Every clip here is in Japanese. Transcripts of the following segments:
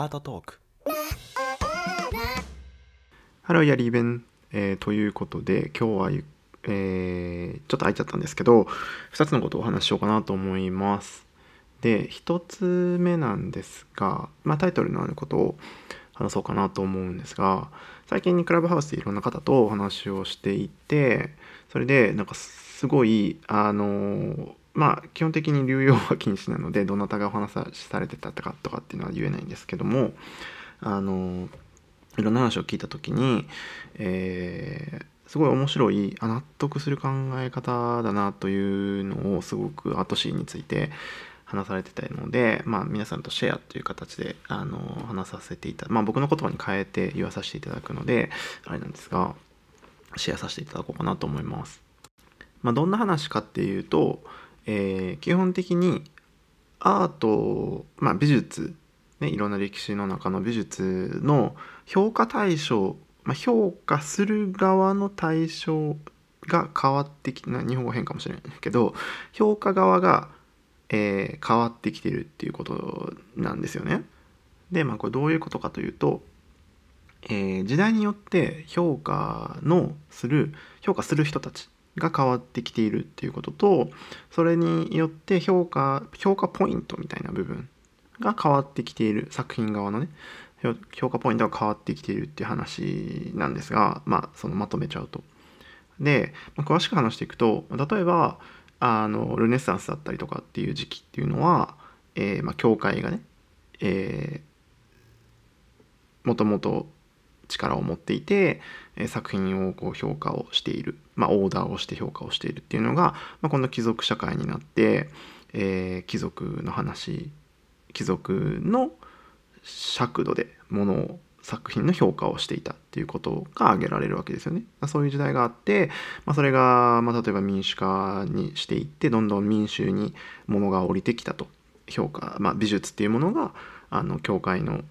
アートトーク。 Hello everyone、えーということで今日は、えーちょっと空いちゃったんですけど2つのことをお話ししようかなと思います。で1つ目なんですが、まあ、タイトルのあることを話そうかなと思うんですが最近にクラブハウスでいろんな方とお話をしていてそれでなんかすごいあのまあ基本的に流用は禁止なのでどなたがお話しされてたかとかっていうのは言えないんですけどもあのいろんな話を聞いた時に、えーすごい面白いあ納得する考え方だなというのをすごくアートシーンについて話されてたので、まあ、皆さんとシェアという形であの話させていたまあ僕の言葉に変えて言わさせていただくのであれなんですがシェアさせていただこうかなと思います。まあ、どんな話かっていうと、えー基本的にアート、まあ、美術、ね、いろんな歴史の中の美術の評価対象、まあ、評価する側の対象が変わってきな日本語変かもしれないけど評価側が、えー変わってきてるっていうことなんですよね。でまあこれどういうことかというと、えー時代によって評価のする評価する人たちが変わってきているっていうこととそれによって評価評価ポイントみたいな部分が変わってきている作品側のね評価ポイントが変わってきているっていう話なんですがまあそのまとめちゃうと。で、まあ詳しく話していくと例えばあのルネッサンスだったりとかっていう時期っていうのは、えーまあ、教会がね、えーもともと力を持っていて、え作品をこう評価をしている、まあ、オーダーをして評価をしているっていうのが、まあ、この貴族社会になって、えー貴族の話貴族の尺度でものを作品の評価をしていたっていうことが挙げられるわけですよね。そういう時代があって、まあ、それが、まあ、例えば民主化にしていってどんどん民衆にものが降りてきたと評価、まあ、美術っていうものがあの教会の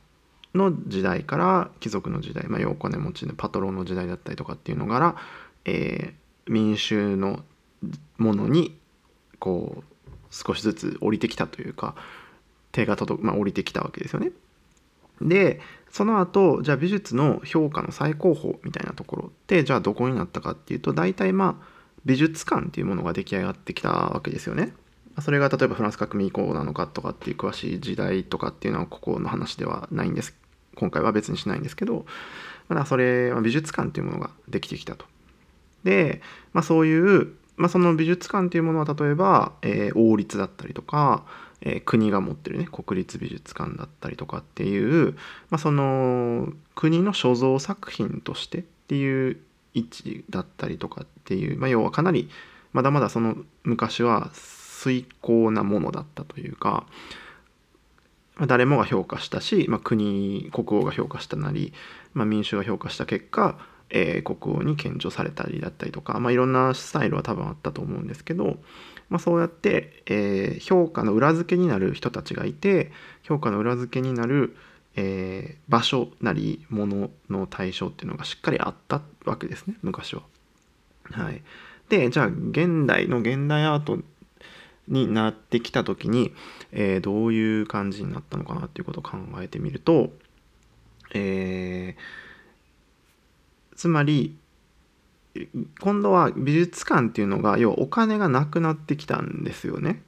の時代から貴族の時代、まあ、要お金持ちのパトロンの時代だったりとかっていうのから、えー民衆のものにこう少しずつ降りてきたというか手が届く、まあ、降りてきたわけですよね。でその後じゃあ美術の評価の最高峰みたいなところってじゃあどこになったかっていうと大体まあ美術館っていうものが出来上がってきたわけですよね。それが例えばフランス革命以降なのかとかっていう詳しい時代とかっていうのはここの話ではないんです今回は別にしないんですけどまだそれまあ美術館っていうものができてきたと。で、まあ、そういう、まあ、その美術館っていうものは例えば、えー王立だったりとか、えー国が持ってるね国立美術館だったりとかっていう、まあ、その国の所蔵作品としてっていう位置だったりとかっていう、まあ、要はかなりまだまだその昔は遂行なものだったというか、ま、誰もが評価したし、まあ、国国王が評価したなり、まあ、民衆が評価した結果、えー国王に献上されたりだったりとか、まあ、いろんなスタイルは多分あったと思うんですけど、まあ、そうやって、えー評価の裏付けになる人たちがいて評価の裏付けになる、えー場所なりものの対象っていうのがしっかりあったわけですね昔は。はい、でじゃあ現代の現代アートになってきた時に、えーどういう感じになったのかなっていうことを考えてみると、えーつまり今度は美術館っていうのが要はお金がなくなってきたんですよね。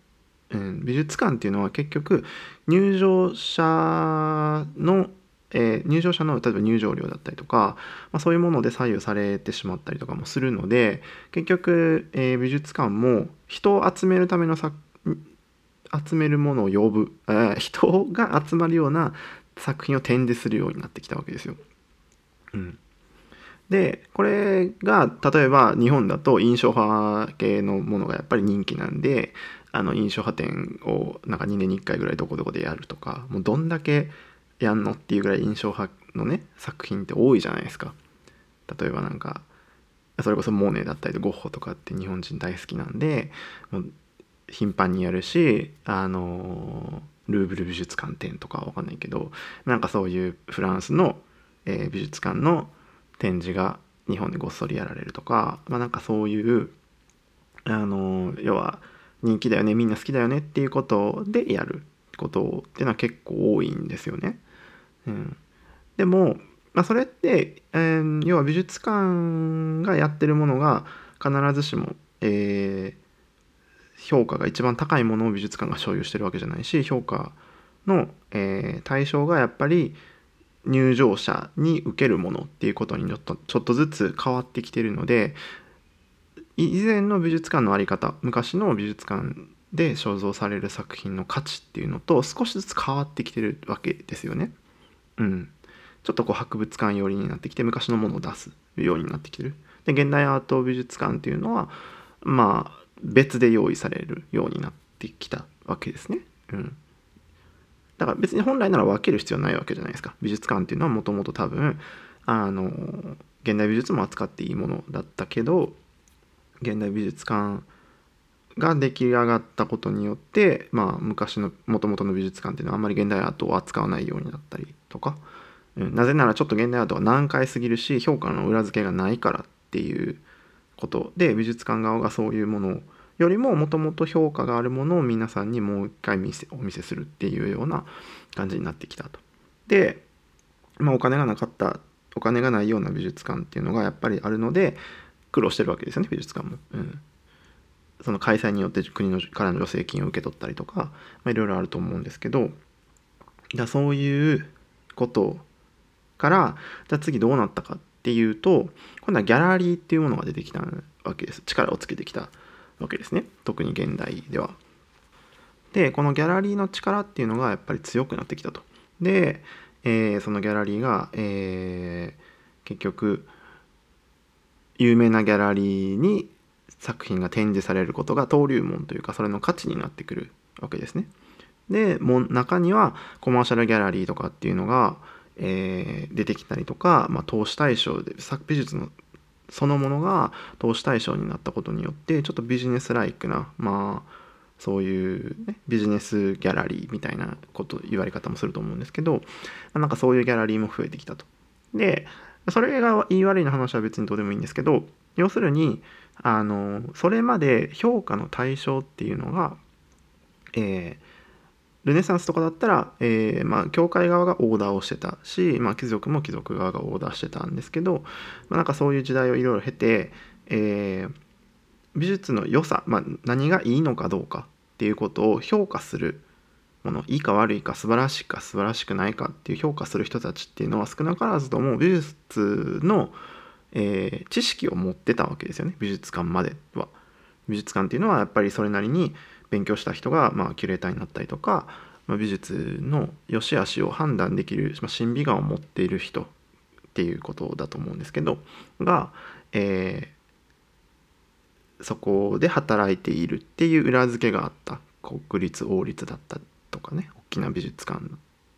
うん、美術館っていうのは結局入場者の、えー入場者の例えば入場料だったりとか、まあ、そういうもので左右されてしまったりとかもするので結局、えー美術館も人を集めるための作集めるものを呼ぶ、えー人が集まるような作品を展示するようになってきたわけですよ。うん、でこれが例えば日本だと印象派系のものがやっぱり人気なんであの印象派展をなんか2年に1回ぐらいどこどこでやるとかもうどんだけやんのっていうぐらい印象派のね作品って多いじゃないですか。例えばなんかそれこそモーネだったりゴッホとかって日本人大好きなんでもう頻繁にやるしあのルーブル美術館展とかは分かんないけどなんかそういうフランスの、えー美術館の展示が日本でごっそりやられるとか、まあ、なんかそういうあの要は人気だよねみんな好きだよねっていうことでやることっていうのは結構多いんですよね。うん、でも、まあ、それって、えー、要は美術館がやってるものが必ずしも、えー、評価が一番高いものを美術館が所有してるわけじゃないし評価の、えー、対象がやっぱり入場者に受けるものっていうことにちょっとちょっとずつ変わってきてるので以前の美術館の在り方昔の美術館で肖像される作品の価値っていうのと少しずつ変わってきてるわけですよね。うん、ちょっとこう博物館寄りになってきて昔のものを出すようになってきてる。で現代アート美術館っていうのはまあ別で用意されるようになってきたわけですね。うん、だから別に本来なら分ける必要ないわけじゃないですか。美術館っていうのはもともと多分あの現代美術も扱っていいものだったけど現代美術館が出来上がったことによって、まあ、昔のもともとの美術館っていうのはあんまり現代アートを扱わないようになったりとか、うん、なぜならちょっと現代アートは難解すぎるし評価の裏付けがないからっていうことで美術館側がそういうものよりももともと評価があるものを皆さんにもう一回見せお見せするっていうような感じになってきたと。で、まあ、お金がなかったお金がないような美術館っていうのがやっぱりあるので苦労してるわけですよね美術館も。うんその開催によって国のからの助成金を受け取ったりとか、まあ、いろいろあると思うんですけどだそういうことからじゃ次どうなったかっていうと今度はギャラリーっていうものが出てきたわけです力をつけてきたわけですね特に現代では。でこのギャラリーの力っていうのがやっぱり強くなってきたと。で、えー、そのギャラリーが、えー、結局有名なギャラリーに作品が展示されることが登竜門というかそれの価値になってくるわけですね。でも中にはコマーシャルギャラリーとかっていうのが、えー、出てきたりとか、まあ、投資対象で作美術のそのものが投資対象になったことによってちょっとビジネスライクなまあそういう、ね、ビジネスギャラリーみたいなこと言われ方もすると思うんですけどなんかそういうギャラリーも増えてきたと。でそれが言い悪いの話は別にどうでもいいんですけど要するにあのそれまで評価の対象っていうのが、えー、ルネサンスとかだったら、えー、まあ、教会側がオーダーをしてたし、まあ、貴族も貴族側がオーダーしてたんですけど、まあ、なんかそういう時代をいろいろ経て、えー、美術の良さ、まあ、何がいいのかどうかっていうことを評価するものいいか悪いか素晴らしいか素晴らしくないかっていう評価する人たちっていうのは少なからずとも美術のえー、知識を持ってたわけですよね。美術館までは。美術館っていうのはやっぱりそれなりに勉強した人が、まあ、キュレーターになったりとか、まあ、美術の良し悪しを判断できる、まあ、審美眼を持っている人っていうことだと思うんですけどが、えー、そこで働いているっていう裏付けがあった。国立王立だったとかね。大きな美術館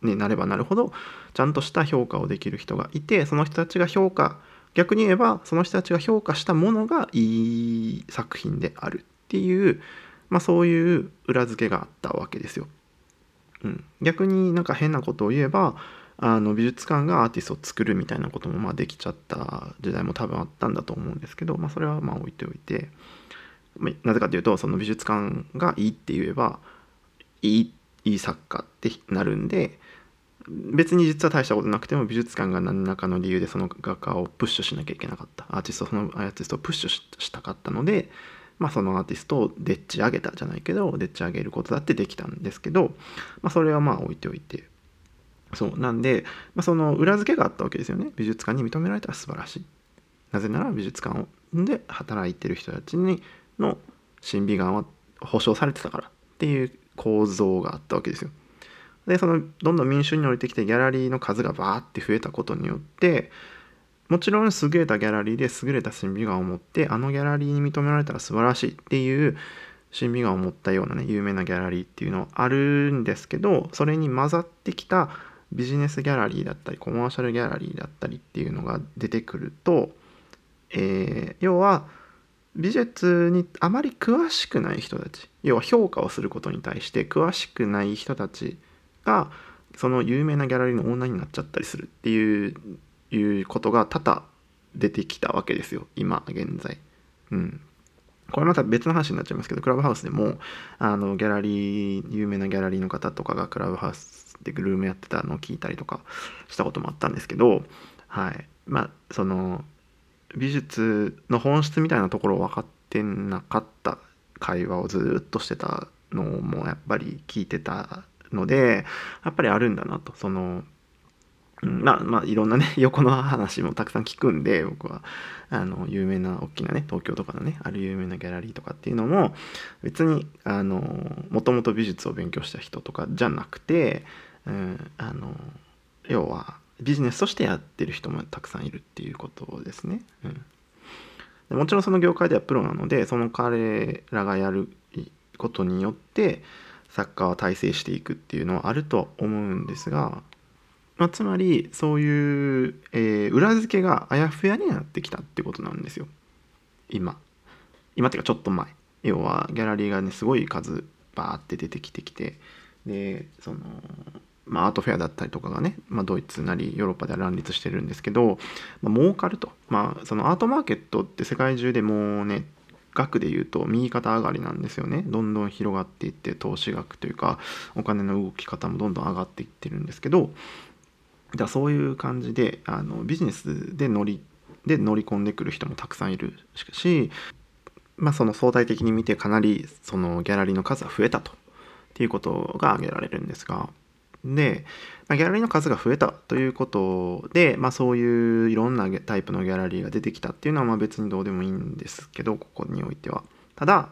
になればなるほどちゃんとした評価をできる人がいてその人たちが評価逆に言えばその人たちが評価したものがいい作品であるっていう、まあ、そういう裏付けがあったわけですよ。うん、逆になんか変なことを言えばあの美術館がアーティストを作るみたいなこともまあできちゃった時代も多分あったんだと思うんですけど、まあ、それはまあ置いておいてなぜかというとその美術館がいいって言えばいいいい作家ってなるんで別に実は大したことなくても美術館が何らかの理由でその画家をプッシュしなきゃいけなかった。アーティストそのアーティストをプッシュしたかったので、まあ、そのアーティストをでっち上げたじゃないけどでっち上げることだってできたんですけど、まあ、それはまあ置いておいて。そう。なんで、まあ、その裏付けがあったわけですよね。美術館に認められたら素晴らしい。なぜなら美術館で働いてる人たちにの審美眼は保障されてたからっていう構造があったわけですよ。でそのどんどん民衆に降りてきてギャラリーの数がバーって増えたことによってもちろん優れたギャラリーで優れた審美眼を持ってあのギャラリーに認められたら素晴らしいっていう審美眼を持ったようなね有名なギャラリーっていうのはあるんですけどそれに混ざってきたビジネスギャラリーだったりコマーシャルギャラリーだったりっていうのが出てくると、えー、要は美術にあまり詳しくない人たち要は評価をすることに対して詳しくない人たちがその有名なギャラリーのオーナーになっちゃったりするっていういうことが多々出てきたわけですよ。今現在。うん、これまた別の話になっちゃいますけどクラブハウスでもあのギャラリー有名なギャラリーの方とかがクラブハウスでグルームやってたのを聞いたりとかしたこともあったんですけどはい。まあその美術の本質みたいなところを分かってなかった会話をずっとしてたのもやっぱり聞いてたのでやっぱりあるんだなとそのまあまあいろんなね 横の話もたくさん聞くんで僕はあの有名な大きなね東京とかのねある有名なギャラリーとかっていうのも別にあのもともと美術を勉強した人とかじゃなくて、うん、あの要はビジネスとしてやってる人もたくさんいるっていうことですね。うん、もちろんその業界ではプロなのでその彼らがやることによって作家は大成していくっていうのはあると思うんですがまあ、つまりそういう、えー、裏付けがあやふやになってきたってことなんですよ。今。今っていうかちょっと前。要はギャラリーがねすごい数バーって出てきてきてでそのまあ、アートフェアだったりとかがね、まあ、ドイツなりヨーロッパでは乱立してるんですけど、まあ、儲かると、まあ、そのアートマーケットって世界中でもうね額で言うと右肩上がりなんですよね。どんどん広がっていって投資額というかお金の動き方もどんどん上がっていってるんですけどだそういう感じであのビジネスで乗りで乗り込んでくる人もたくさんいるし、まあ、その相対的に見てかなりそのギャラリーの数は増えたと。っていうことが挙げられるんですがで、まあ、ギャラリーの数が増えたということで、まあ、そういういろんなタイプのギャラリーが出てきたっていうのはまあ別にどうでもいいんですけどここにおいては。ただ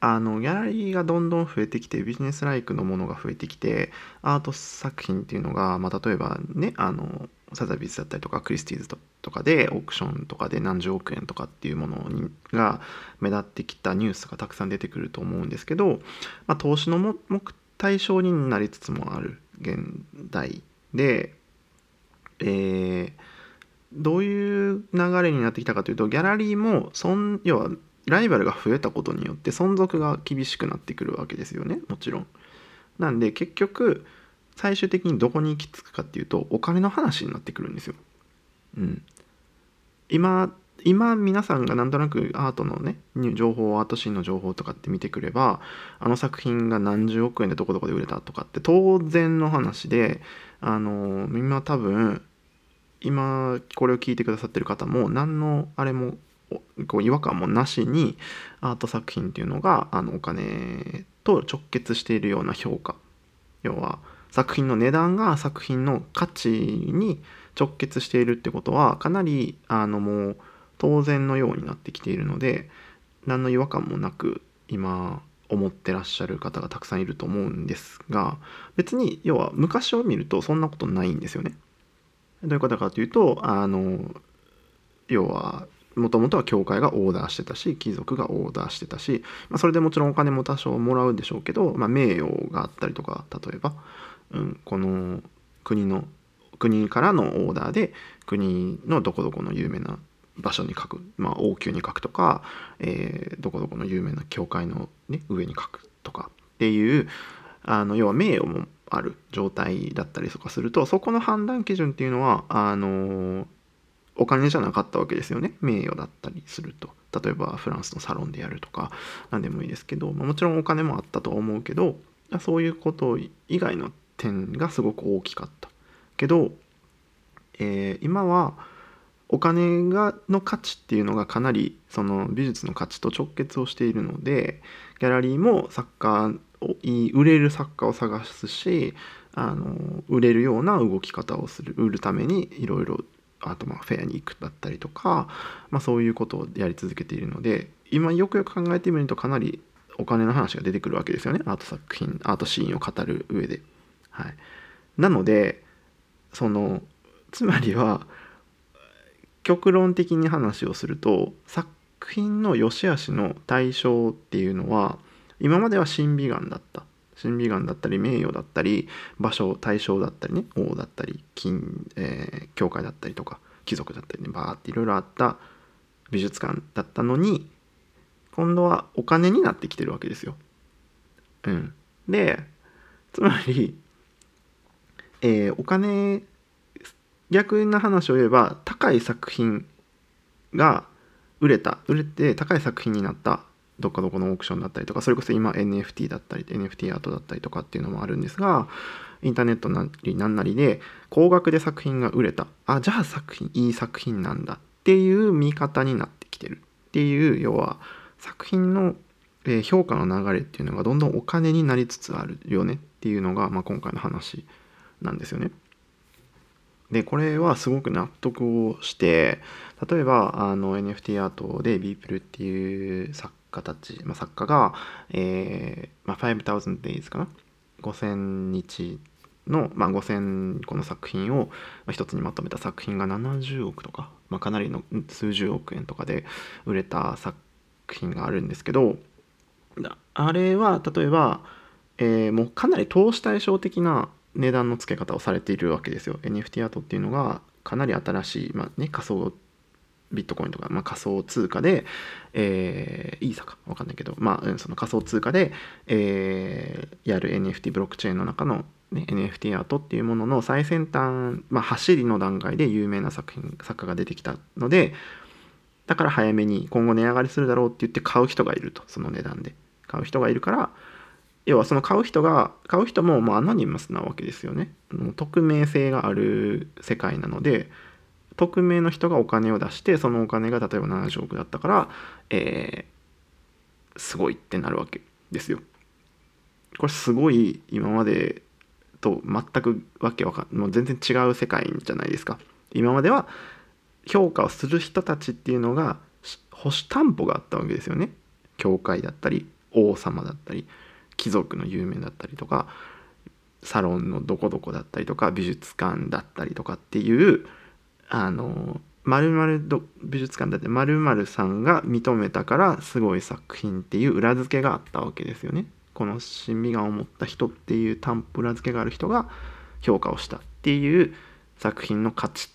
あのギャラリーがどんどん増えてきてビジネスライクのものが増えてきてアート作品っていうのが、まあ、例えばねあのサザビスだったりとかクリスティーズとかでオークションとかで何十億円とかっていうものにが目立ってきたニュースがたくさん出てくると思うんですけど、まあ、投資の目対象になりつつもある現代で、えー、どういう流れになってきたかというとギャラリーもそん要はライバルが増えたことによって存続が厳しくなってくるわけですよねもちろん。なんで結局最終的にどこに行き着くかっていうとお金の話になってくるんですよ。うん、今今皆さんがなんとなくアートのね情報アートシーンの情報とかって見てくればあの作品が何十億円でどこどこで売れたとかって当然の話であの今多分今これを聞いてくださってる方も何のあれもこう違和感もなしにアート作品っていうのがあのお金と直結しているような評価。要は作品の値段が作品の価値に直結しているってことはかなりあのもう当然のようになってきているので何の違和感もなく今思ってらっしゃる方がたくさんいると思うんですが別に要は昔を見るとそんなことないんですよね。どういうことかというとあの要はもともとは教会がオーダーしてたし貴族がオーダーしてたし、まあ、それでもちろんお金も多少もらうでしょうけど、まあ、名誉があったりとか例えば、うん、この国の国からのオーダーで国のどこどこの有名な場所に書く、まあ、王宮に書くとか、えー、どこどこの有名な教会の、ね、上に書くとかっていうあの要は名誉もある状態だったりとかするとそこの判断基準っていうのはあのお金じゃなかったわけですよね。名誉だったりすると。例えばフランスのサロンでやるとか何でもいいですけど、まあ、もちろんお金もあったとは思うけどそういうこと以外の点がすごく大きかったけど、えー、今はお金がの価値っていうのがかなりその美術の価値と直結をしているのでギャラリーも作家を売れる作家を探すしあの売れるような動き方をする売るためにいろいろあとまあフェアに行くだったりとか、まあ、そういうことをやり続けているので今よくよく考えてみるとかなりお金の話が出てくるわけですよねアート作品アートシーンを語る上で。はい、なのでそのつまりは極論的に話をすると作品の良し悪しの対象っていうのは今までは審美眼だった審美眼だったり名誉だったり場所対象だったりね王だったり金、えー、教会だったりとか貴族だったりねバーっていろいろあった美術館だったのに今度はお金になってきてるわけですよ。うん、でつまり、えー、お金逆な話を言えば高い作品が売れた売れて高い作品になったどっかどこのオークションだったりとかそれこそ今 NFT だったり NFT アートだったりとかっていうのもあるんですがインターネットなりなんなりで高額で作品が売れたあじゃあ作品いい作品なんだっていう見方になってきてるっていう要は作品の評価の流れっていうのがどんどんお金になりつつあるよねっていうのが、まあ、今回の話なんですよね。でこれはすごく納得をして例えばあの NFT アートでビープルっていう作家たち、まあ、作家が、えーまあ、5000 days かな？5000日の、まあ、5000個の作品を一つにまとめた作品が70億とか、まあ、かなりの数十億円とかで売れた作品があるんですけどあれは例えば、えー、もうかなり投資対照的な値段の付け方をされているわけですよ。NFT アートっていうのがかなり新しい、まあね、仮想ビットコインとか、まあ、仮想通貨で、えー、イーサか分かんないけど、まあ、その仮想通貨で、えー、やる NFT ブロックチェーンの中の、ね、NFT アートっていうものの最先端、まあ、走りの段階で有名な作品作家が出てきたのでだから早めに今後値上がりするだろうって言って買う人がいるとその値段で。買う人がいるから要はその買う人が買う人ももうアノニマスなわけですよね匿名性がある世界なので匿名の人がお金を出してそのお金が例えば70億だったから、えー、すごいってなるわけですよ。これすごい今までと全くわけわかんもう全然違う世界じゃないですか。今までは評価をする人たちっていうのが保守担保があったわけですよね。教会だったり王様だったり貴族の有名だったりとかサロンのどこどこだったりとか美術館だったりとかっていうあの〇〇美術館だって〇〇さんが認めたからすごい作品っていう裏付けがあったわけですよね。この審美眼を持った人っていう担保裏付けがある人が評価をしたっていう作品の価値っ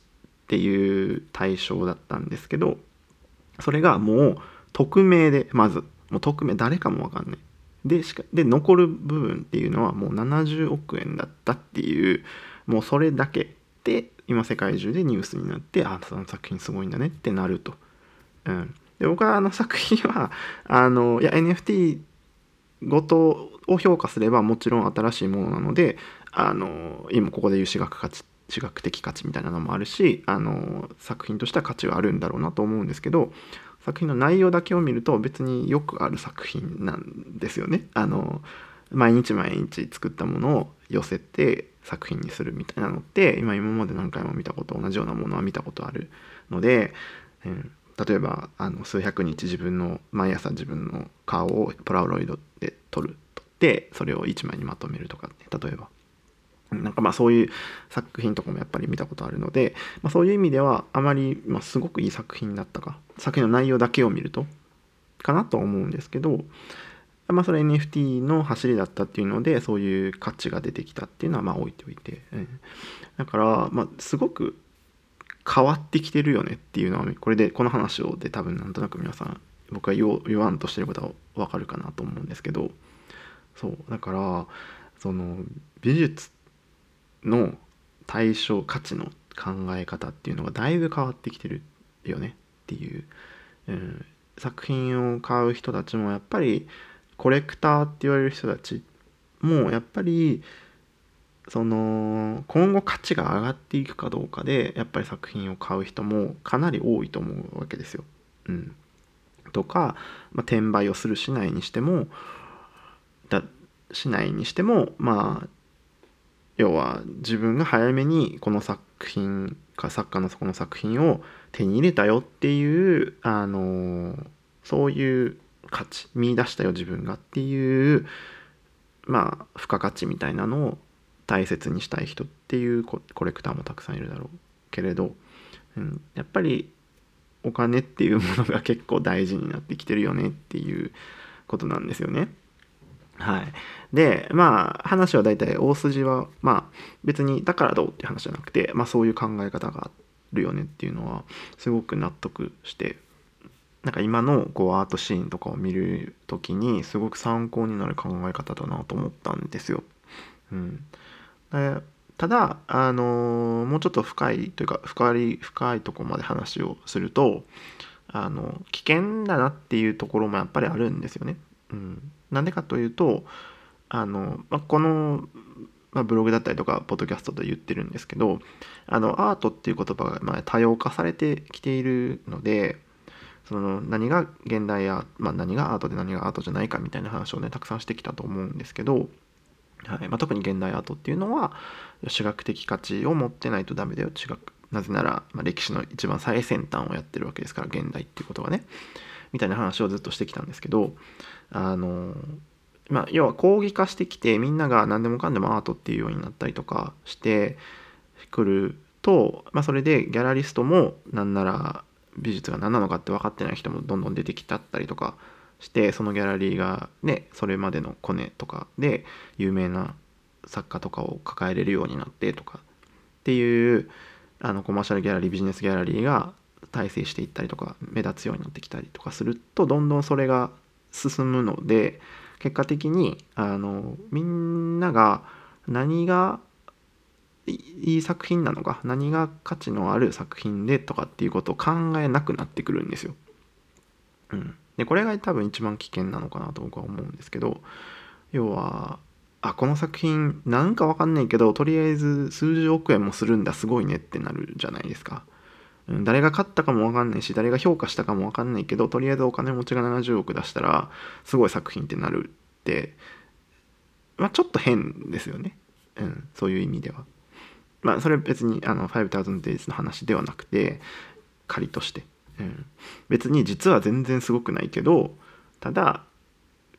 ていう対象だったんですけどそれがもう匿名でまずもう匿名誰かも分かんないでしかで残る部分っていうのはもう70億円だったっていうもうそれだけで今世界中でニュースになってあその作品すごいんだねってなると。うん、で僕はあの作品は あのいや NFT ごとを評価すればもちろん新しいものなのであの今ここで言う私学価値私学的価値みたいなのもあるしあの作品としては価値はあるんだろうなと思うんですけど作品の内容だけを見ると別によくある作品なんですよね。あの毎日毎日作ったものを寄せて作品にするみたいなのって今今まで何回も見たこと同じようなものは見たことあるので、うん、例えばあの数百日自分の毎朝自分の顔をポラロイドで撮る撮ってそれを1枚にまとめるとか、ね、例えば。なんかまあそういう作品とかもやっぱり見たことあるので、まあ、そういう意味ではあまり、まあ、すごくいい作品だったか作品の内容だけを見るとかなと思うんですけどまあ、それ NFT の走りだったっていうのでそういう価値が出てきたっていうのはまあ置いておいて、うん、だから、まあ、すごく変わってきてるよねっていうのはこれでこの話をで多分なんとなく皆さん僕が言わんとしてることは分かるかなと思うんですけどそうだからその美術っての対象価値の考え方っていうのがだいぶ変わってきてるよねっていう、うん、作品を買う人たちもやっぱりコレクターって言われる人たちもやっぱりその今後価値が上がっていくかどうかでやっぱり作品を買う人もかなり多いと思うわけですよ。うん、とか、まあ、転売をするしないにしてもだしないにしてもまあ要は自分が早めにこの作品か作家のそこの作品を手に入れたよっていうあのそういう価値見出したよ自分がっていうまあ付加価値みたいなのを大切にしたい人っていうコレクターもたくさんいるだろうけれど、うん、やっぱりお金っていうものが結構大事になってきてるよねっていうことなんですよね。はい、でまあ話は大体大筋はまあ別にだからどうっていう話じゃなくて、まあ、そういう考え方があるよねっていうのはすごく納得してなんか今のこうアートシーンとかを見る時にすごく参考になる考え方だなと思ったんですよ。うん、ただ、あのー、もうちょっと深いというか深い深いとこまで話をするとあの危険だなっていうところもやっぱりあるんですよね。うん、なんでかというとあの、まあ、この、まあ、ブログだったりとかポッドキャストで言ってるんですけどあのアートっていう言葉がまあ多様化されてきているのでその何が現代や、まあ、何がアートで何がアートじゃないかみたいな話をねたくさんしてきたと思うんですけど、はい。まあ、特に現代アートっていうのは主学的価値を持ってないとダメだよ。違うなぜなら、まあ、歴史の一番最先端をやってるわけですから現代っていうことがね。みたいな話をずっとしてきたんですけどあのまあ要は抗議化してきてみんなが何でもかんでもアートっていうようになったりとかしてくると、まあ、それでギャラリストもなんなら美術が何なのかって分かってない人もどんどん出てきたったりとかしてそのギャラリーがねそれまでのコネとかで有名な作家とかを抱えれるようになってとかっていうあのコマーシャルギャラリービジネスギャラリーが大成していったりとか目立つようになってきたりとかするとどんどんそれが進むので結果的にあのみんなが何がいい作品なのか何が価値のある作品でとかっていうことを考えなくなってくるんですよ。うん、でこれが多分一番危険なのかなと僕は思うんですけど要はあこの作品なんかわかんないけどとりあえず数十億円もするんだすごいねってなるじゃないですか。誰が買ったかもわかんないし誰が評価したかもわかんないけどとりあえずお金持ちが70億出したらすごい作品ってなるって、まあ、ちょっと変ですよね、うん、そういう意味では。まあそれ別にあの5000 days の話ではなくて仮として、うん、別に実は全然すごくないけどただ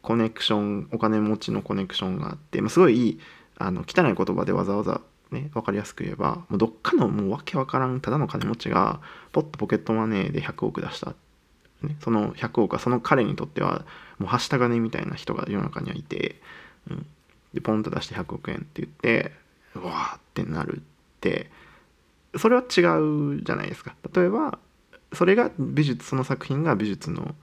コネクションお金持ちのコネクションがあって、まあ、すごいあの汚い言葉でわざわざね分かりやすく言えばもうどっかのもうわけわからんただの金持ちがポッとポケットマネーで100億出した、ね、その100億はその彼にとってはもうはした金みたいな人が世の中にはいて、うん、でポンと出して100億円って言ってうわーってなるってそれは違うじゃないですか。例えばそれが美術その作品が美術の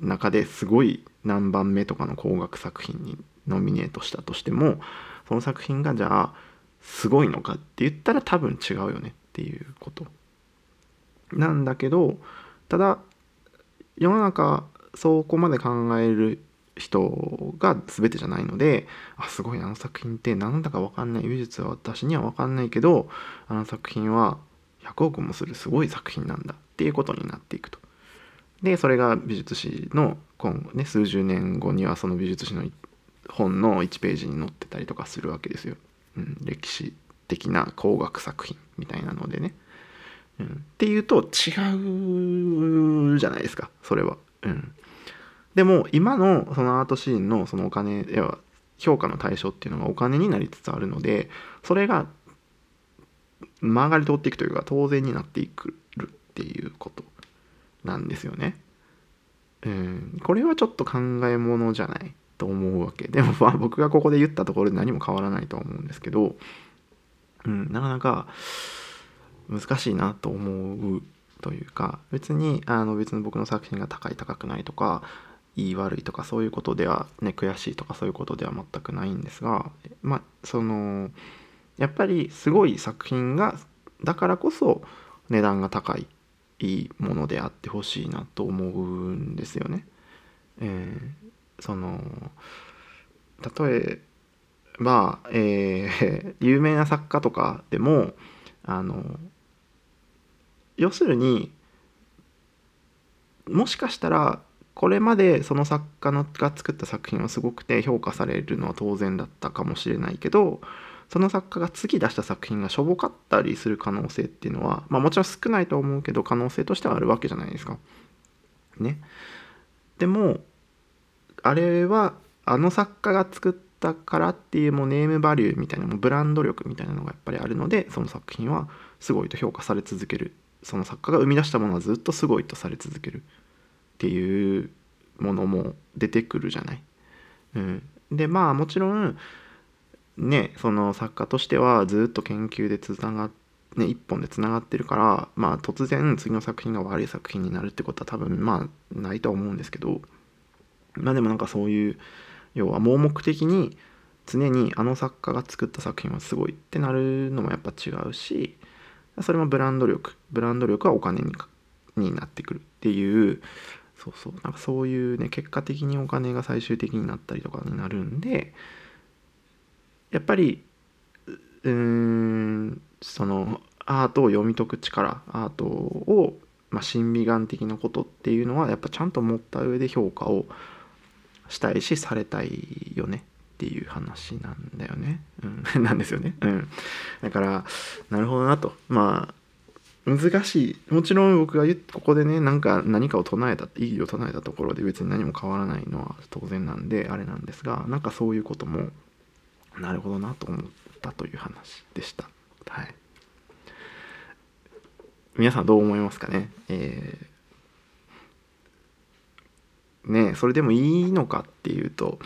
中ですごい何番目とかの高額作品にノミネートしたとしてもその作品がじゃあすごいのかって言ったら多分違うよねっていうことなんだけどただ世の中そこまで考える人が全てじゃないのであすごいあの作品って何だか分かんない美術は私には分かんないけどあの作品は100億もするすごい作品なんだっていうことになっていくと。でそれが美術史の今後ね数十年後にはその美術史の本の1ページに載ってたりとかするわけですよ。うん、歴史的な工学作品みたいなのでね。うん、っていうと違うじゃないですかそれは。うん、でも今のそのアートシーンのそのお金要は評価の対象っていうのがお金になりつつあるのでそれが曲がり通っていくというか当然になっていくるっていうことなんですよね。うん、これはちょっと考えものじゃないと思うわけ でもまあ僕がここで言ったところで何も変わらないと思うんですけど、うん、なかなか難しいなと思うというか別にあの別に僕の作品が高い高くないとかいい悪いとかそういうことではね悔しいとかそういうことでは全くないんですがまあそのやっぱりすごい作品がだからこそ値段が高いいいものであってほしいなと思うんですよね。えー、その例えば、えー、有名な作家とかでもあの要するにもしかしたらこれまでその作家のが作った作品はすごくて評価されるのは当然だったかもしれないけどその作家が次出した作品がしょぼかったりする可能性っていうのは、まあ、もちろん少ないと思うけど可能性としてはあるわけじゃないですか。ね。でもあれはあの作家が作ったからっていうもうネームバリューみたいなもうブランド力みたいなのがやっぱりあるのでその作品はすごいと評価され続けるその作家が生み出したものはずっとすごいとされ続けるっていうものも出てくるじゃない？うん、でまあもちろんねその作家としてはずっと研究でつながってね、一本でつながってるから、まあ、突然次の作品が悪い作品になるってことは多分まあないとは思うんですけどまあでもなんかそういう要は盲目的に常にあの作家が作った作品はすごいってなるのもやっぱ違うしそれもブランド力ブランド力はお金にになってくるっていうそうそうなんかそういうね結果的にお金が最終的になったりとかになるんでやっぱりうーんそのアートを読み解く力アートを、まあ、審美眼的なことっていうのはやっぱちゃんと持った上で評価をしたいしされたいよねっていう話なんだよね、うん、なんですよね、うん、だからなるほどなと。まあ難しい。もちろん僕がここでねなんか何かを唱えた意義を唱えたところで別に何も変わらないのは当然なんであれなんですがなんかそういうこともなるほどなと思ったという話でした。はい。皆さんどう思いますかね？えー、ねそれでもいいのかっていうと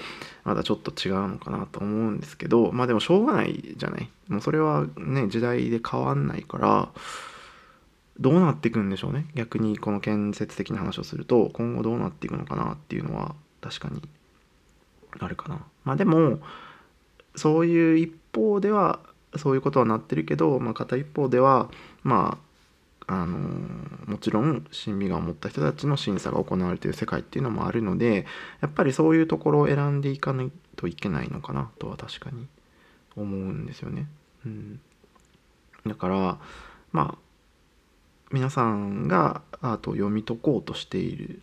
まだちょっと違うのかなと思うんですけどまあでもしょうがないじゃない。もうそれはね時代で変わんないからどうなっていくんでしょうね。逆にこの建設的な話をすると今後どうなっていくのかなっていうのは確かにあるかな。まあでもそういう一方ではそういうことはなってるけど、まあ、片一方ではまああのもちろん審美眼を持った人たちの審査が行われている世界っていうのもあるのでやっぱりそういうところを選んでいかないといけないのかなとは確かに思うんですよね。うん、だからまあ皆さんがアートを読み解こうとしている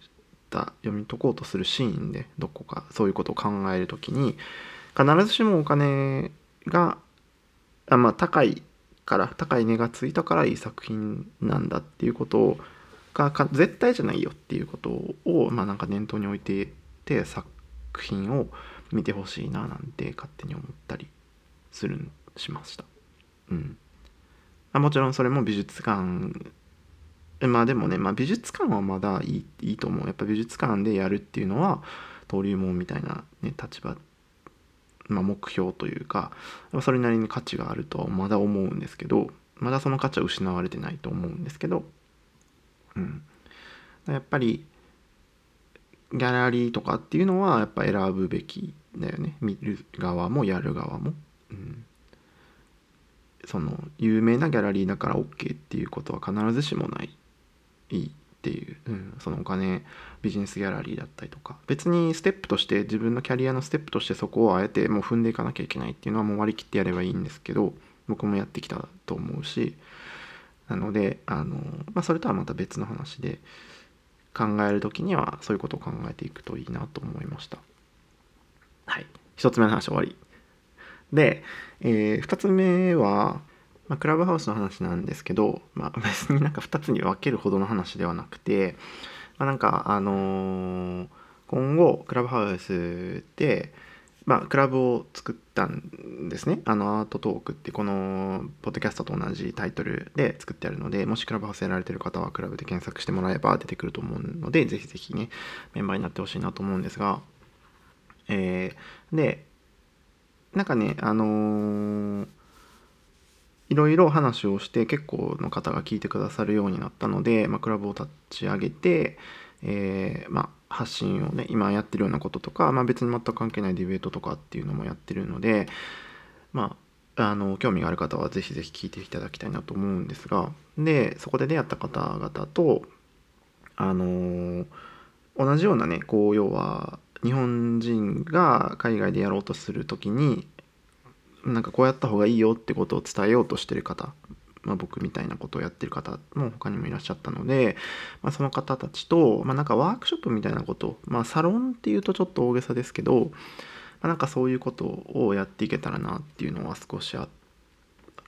読み解こうとするシーンでどこかそういうことを考える時に必ずしもお金があまあ高いから高い値がついたからいい作品なんだっていうことが絶対じゃないよっていうことをまあなんか念頭に置いてて作品を見てほしいななんて勝手に思ったりするしました。うん、もちろんそれも美術館。まあでもね、まあ、美術館はまだいいいいと思う。やっぱ美術館でやるっていうのは登竜門みたいな、ね、立場、まあ、目標というかそれなりに価値があるとはまだ思うんですけどまだその価値は失われてないと思うんですけど、うん、やっぱりギャラリーとかっていうのはやっぱ選ぶべきだよね。見る側もやる側も。うん。その有名なギャラリーだから OK っていうことは必ずしもない。いっていう、うん、そのお金ビジネスギャラリーだったりとか。別にステップとして自分のキャリアのステップとしてそこをあえてもう踏んでいかなきゃいけないっていうのはもう割り切ってやればいいんですけど僕もやってきたと思うしなのであの、まあ、それとはまた別の話で考える時にはそういうことを考えていくといいなと思いました。はい。1つ目の話終わり。で、えー、2つ目はまあ、クラブハウスの話なんですけど、まあ、別になんか2つに分けるほどの話ではなくて、まあ、なんかあのー、今後クラブハウスで、まあ、クラブを作ったんですね。あのアートトークってこのポッドキャストと同じタイトルで作ってあるので、もしクラブハウスやられてる方はクラブで検索してもらえば出てくると思うので、ぜひぜひね、メンバーになってほしいなと思うんですが、えー、で、なんかね、あのーいろいろ話をして結構の方が聞いてくださるようになったので、まあ、クラブを立ち上げて、えー、まあ、発信をね今やってるようなこととか、まあ、別に全く関係ないディベートとかっていうのもやってるのでまああの興味がある方はぜひぜひ聞いていただきたいなと思うんですがでそこで出会った方々とあの同じようなねこう要は日本人が海外でやろうとする時になんかこうやった方がいいよってことを伝えようとしてる方、まあ、僕みたいなことをやってる方も他にもいらっしゃったので、まあ、その方たちと、まあ、なんかワークショップみたいなこと、まあ、サロンっていうとちょっと大げさですけど、まあ、なんかそういうことをやっていけたらなっていうのは少しあ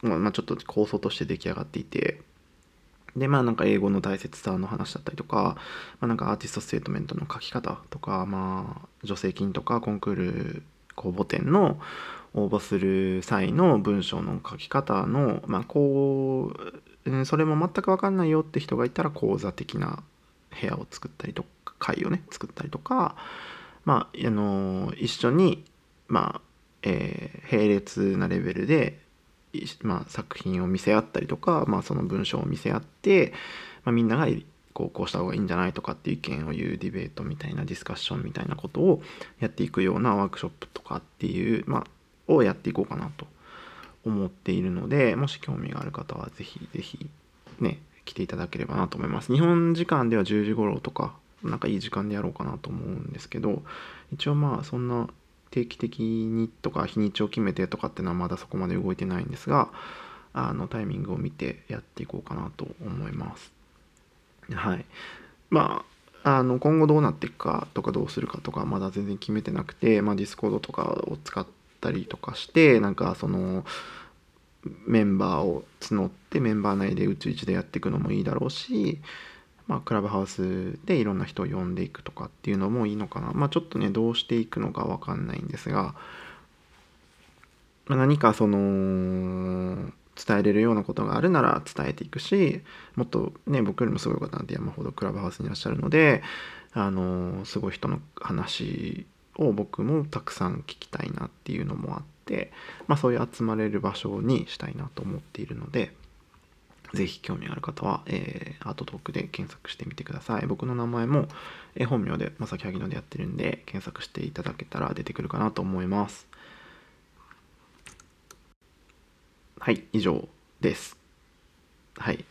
まあ、ちょっと構想として出来上がっていてでまあなんか英語の大切さの話だったりとか、まあ、なんかアーティストステートメントの書き方とかまあ助成金とかコンクール公募展の応募する際の文章の書き方の、まあ、こうそれも全く分かんないよって人がいたら講座的な部屋を作ったりとか会をね作ったりとか、まあ、あの一緒に、まあえー、並列なレベルで、まあ、作品を見せ合ったりとか、まあ、その文章を見せ合って、まあ、みんながこうこうした方がいいんじゃないとかっていう意見を言うディベートみたいなディスカッションみたいなことをやっていくようなワークショップとかっていう、まあ、をやっていこうかなと思っているのでもし興味がある方は是非是非ね来ていただければなと思います。日本時間では10時頃とかなんかいい時間でやろうかなと思うんですけど一応まあそんな定期的にとか日にちを決めてとかっていうのはまだそこまで動いてないんですがあのタイミングを見てやっていこうかなと思います。はいまああの今後どうなっていくかとかどうするかとかまだ全然決めてなくて、ま、 Discord とかを使ったりとかしてなんかそのメンバーを募ってメンバー内で内々でやっていくのもいいだろうし、まあ、クラブハウスでいろんな人を呼んでいくとかっていうのもいいのかな。まあ、ちょっとね、どうしていくのかわかんないんですが、まあ、何かその、伝えれるようなことがあるなら伝えていくし、もっとね、僕よりもすごい方なんて山ほどクラブハウスにいらっしゃるので、あのすごい人の話を僕もたくさん聞きたいなっていうのもあって、まあ、そういう集まれる場所にしたいなと思っているので、ぜひ興味ある方は、えー、アートトークで検索してみてください。僕の名前も、えー、本名で、まさきはぎのでやってるんで、検索していただけたら出てくるかなと思います。はい、以上です。はい。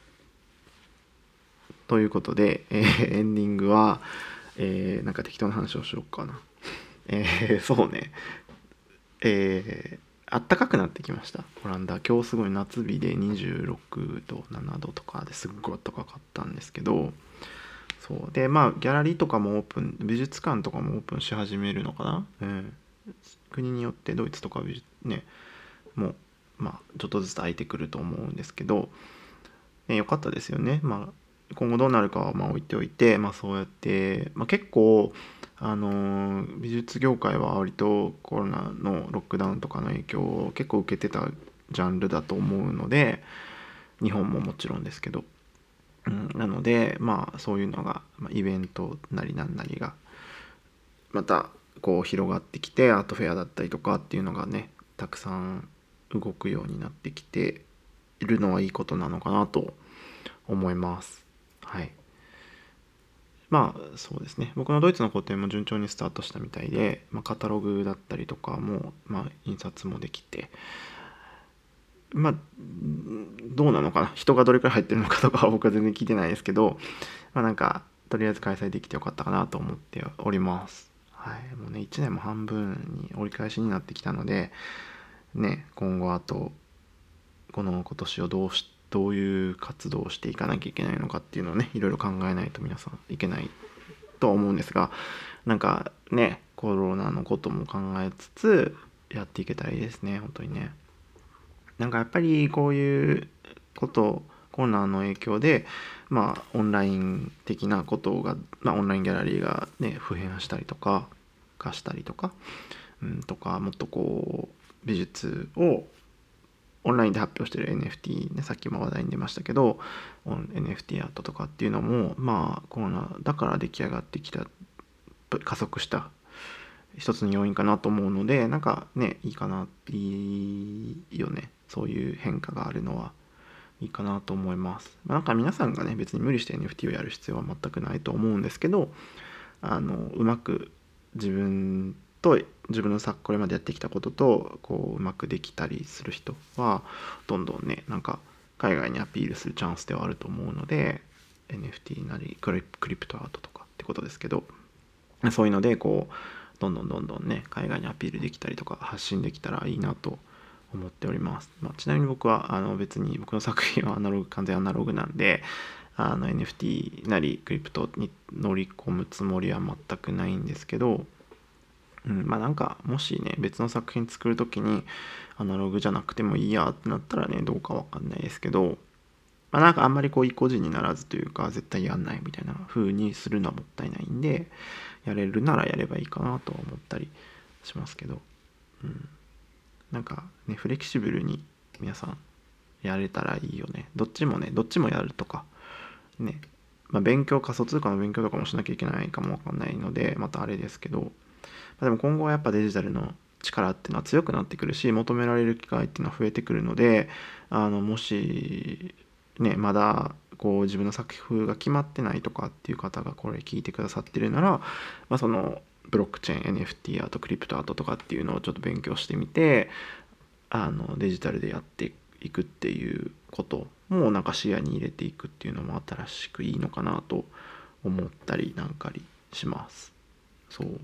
ということで、えー、エンディングは、えー、なんか適当な話をしようかな。えー、そうね。えー、あったかくなってきましたオランダ今日すごい夏日で26度7度とかですっごい暖かかったんですけどそうでまあギャラリーとかもオープン美術館とかもオープンし始めるのかな、うん、国によってドイツとか美術ねもうまあちょっとずつ空いてくると思うんですけど、ね、よかったですよね。まあ今後どうなるかはま置いておいて、まあ、そうやって、まあ、結構あの美術業界は割とコロナのロックダウンとかの影響を結構受けてたジャンルだと思うので日本ももちろんですけど、うん、なのでまあそういうのが、ま、イベントなりなんなりがまたこう広がってきてアートフェアだったりとかっていうのがねたくさん動くようになってきているのはいいことなのかなと思います。はい。まあそうですね。僕のドイツの個展も順調にスタートしたみたいで、まあ、カタログだったりとかも、まあ、印刷もできてまあどうなのかな？人がどれくらい入ってるのかとかは 僕は全然聞いてないですけどまあなんかとりあえず開催できてよかったかなと思っております。はい。もうね1年も半分に折り返しになってきたのでね今後あとこの今年をどうしどういう活動をしていかなきゃいけないのかっていうのをねいろいろ考えないと皆さんいけないとは思うんですがなんかねコロナのことも考えつつやっていけたらいいですね本当にね。なんかやっぱりこういうことコロナの影響でまあオンライン的なことが、まあ、オンラインギャラリーがね普遍したりとか貸したりとか、うん、とかもっとこう美術をオンラインで発表してる NFT ねさっきも話題に出ましたけど NFT アートとかっていうのもまあコロナだから出来上がってきた加速した一つの要因かなと思うのでなんかねいいかないいよね。そういう変化があるのはいいかなと思います、まあ、なんか皆さんがね別に無理して NFT をやる必要は全くないと思うんですけどあのうまく自分と自分のさこれまでやってきたこととこううまくできたりする人はどんどんねなんか海外にアピールするチャンスではあると思うので NFT なりクリプトアートとかってことですけどそういうのでこうどんどんどんどんね海外にアピールできたりとか発信できたらいいなと思っております、まあ、ちなみに僕はあの別に僕の作品はアナログ完全アナログなんであの NFT なりクリプトに乗り込むつもりは全くないんですけどうん、まあなんかもしね別の作品作る時にアナログじゃなくてもいいやってなったらねどうかわかんないですけどまあなんかあんまりこう意固地にならずというか絶対やんないみたいな風にするのはもったいないんでやれるならやればいいかなとは思ったりしますけど、うん、なんかねフレキシブルに皆さんやれたらいいよね。どっちもねどっちもやるとかね。まあ、勉強仮想通貨の勉強とかもしなきゃいけないかもわかんないのでまたあれですけどでも今後はやっぱデジタルの力っていうのは強くなってくるし求められる機会っていうのは増えてくるのであのもしねまだこう自分の作風が決まってないとかっていう方がこれ聞いてくださってるなら、まあ、そのブロックチェーン NFT アートクリプトアートとかっていうのをちょっと勉強してみてあのデジタルでやっていくっていうこともなんか視野に入れていくっていうのも新しくいいのかなと思ったりなんかりします。そう。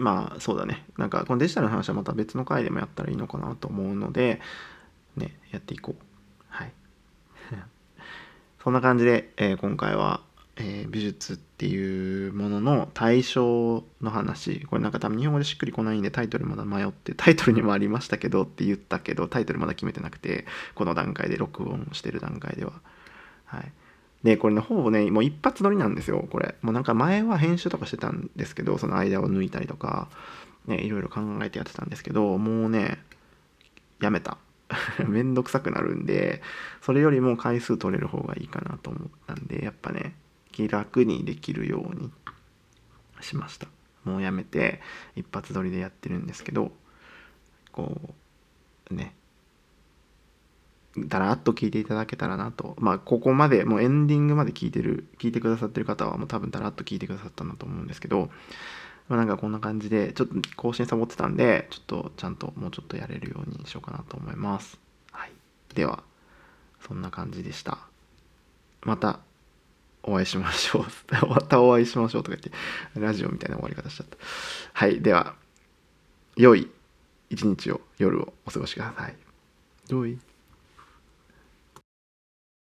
まあそうだね。なんかこのデジタルの話はまた別の回でもやったらいいのかなと思うのでねやっていこう。はい。そんな感じで、えー、今回は、えー、美術っていうものの対象の話。これなんか多分日本語でしっくりこないんでタイトルまだ迷ってタイトルにもありましたけどって言ったけどタイトルまだ決めてなくてこの段階で録音してる段階では。はい。でこれねほぼねもう一発撮りなんですよこれ。もうなんか前は編集とかしてたんですけどその間を抜いたりとかねいろいろ考えてやってたんですけどもうねやめた。めんどくさくなるんでそれよりも回数取れる方がいいかなと思ったんでやっぱね気楽にできるようにしました。もうやめて一発撮りでやってるんですけどこうねだらっと聞いていただけたらなとまあここまでもうエンディングまで聞いてる聞いてくださってる方はもう多分だらっと聞いてくださったんだと思うんですけどまあ、なんかこんな感じでちょっと更新サボってたんでちょっとちゃんともうちょっとやれるようにしようかなと思います。はい、ではそんな感じでした。またお会いしましょう。またお会いしましょうとか言ってラジオみたいな終わり方しちゃった。はい、では良い一日を夜をお過ごしください。良い